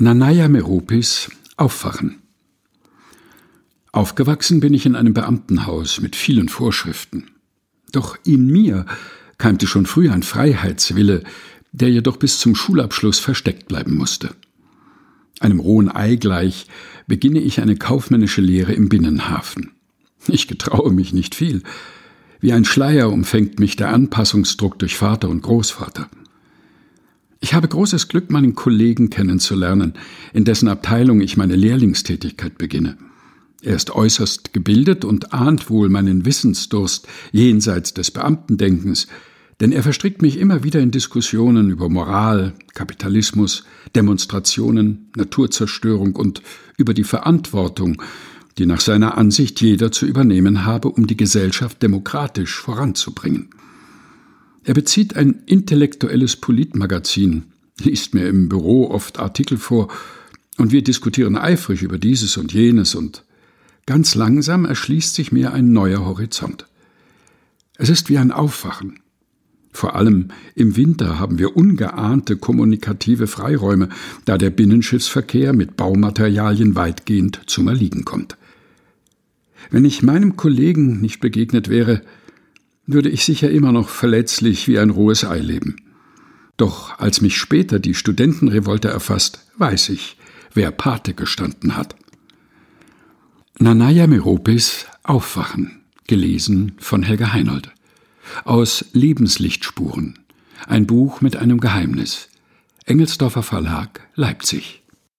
Nanaya Meropis Aufwachen Aufgewachsen bin ich in einem Beamtenhaus mit vielen Vorschriften. Doch in mir keimte schon früh ein Freiheitswille, der jedoch bis zum Schulabschluss versteckt bleiben musste. Einem rohen Ei gleich beginne ich eine kaufmännische Lehre im Binnenhafen. Ich getraue mich nicht viel. Wie ein Schleier umfängt mich der Anpassungsdruck durch Vater und Großvater. Ich habe großes Glück, meinen Kollegen kennenzulernen, in dessen Abteilung ich meine Lehrlingstätigkeit beginne. Er ist äußerst gebildet und ahnt wohl meinen Wissensdurst jenseits des Beamtendenkens, denn er verstrickt mich immer wieder in Diskussionen über Moral, Kapitalismus, Demonstrationen, Naturzerstörung und über die Verantwortung, die nach seiner Ansicht jeder zu übernehmen habe, um die Gesellschaft demokratisch voranzubringen. Er bezieht ein intellektuelles Politmagazin, liest mir im Büro oft Artikel vor, und wir diskutieren eifrig über dieses und jenes, und ganz langsam erschließt sich mir ein neuer Horizont. Es ist wie ein Aufwachen. Vor allem im Winter haben wir ungeahnte kommunikative Freiräume, da der Binnenschiffsverkehr mit Baumaterialien weitgehend zum Erliegen kommt. Wenn ich meinem Kollegen nicht begegnet wäre, würde ich sicher immer noch verletzlich wie ein rohes Ei leben. Doch als mich später die Studentenrevolte erfasst, weiß ich, wer Pate gestanden hat. Nanaya Meropis Aufwachen, gelesen von Helga Heinold. Aus Lebenslichtspuren, ein Buch mit einem Geheimnis. Engelsdorfer Verlag, Leipzig.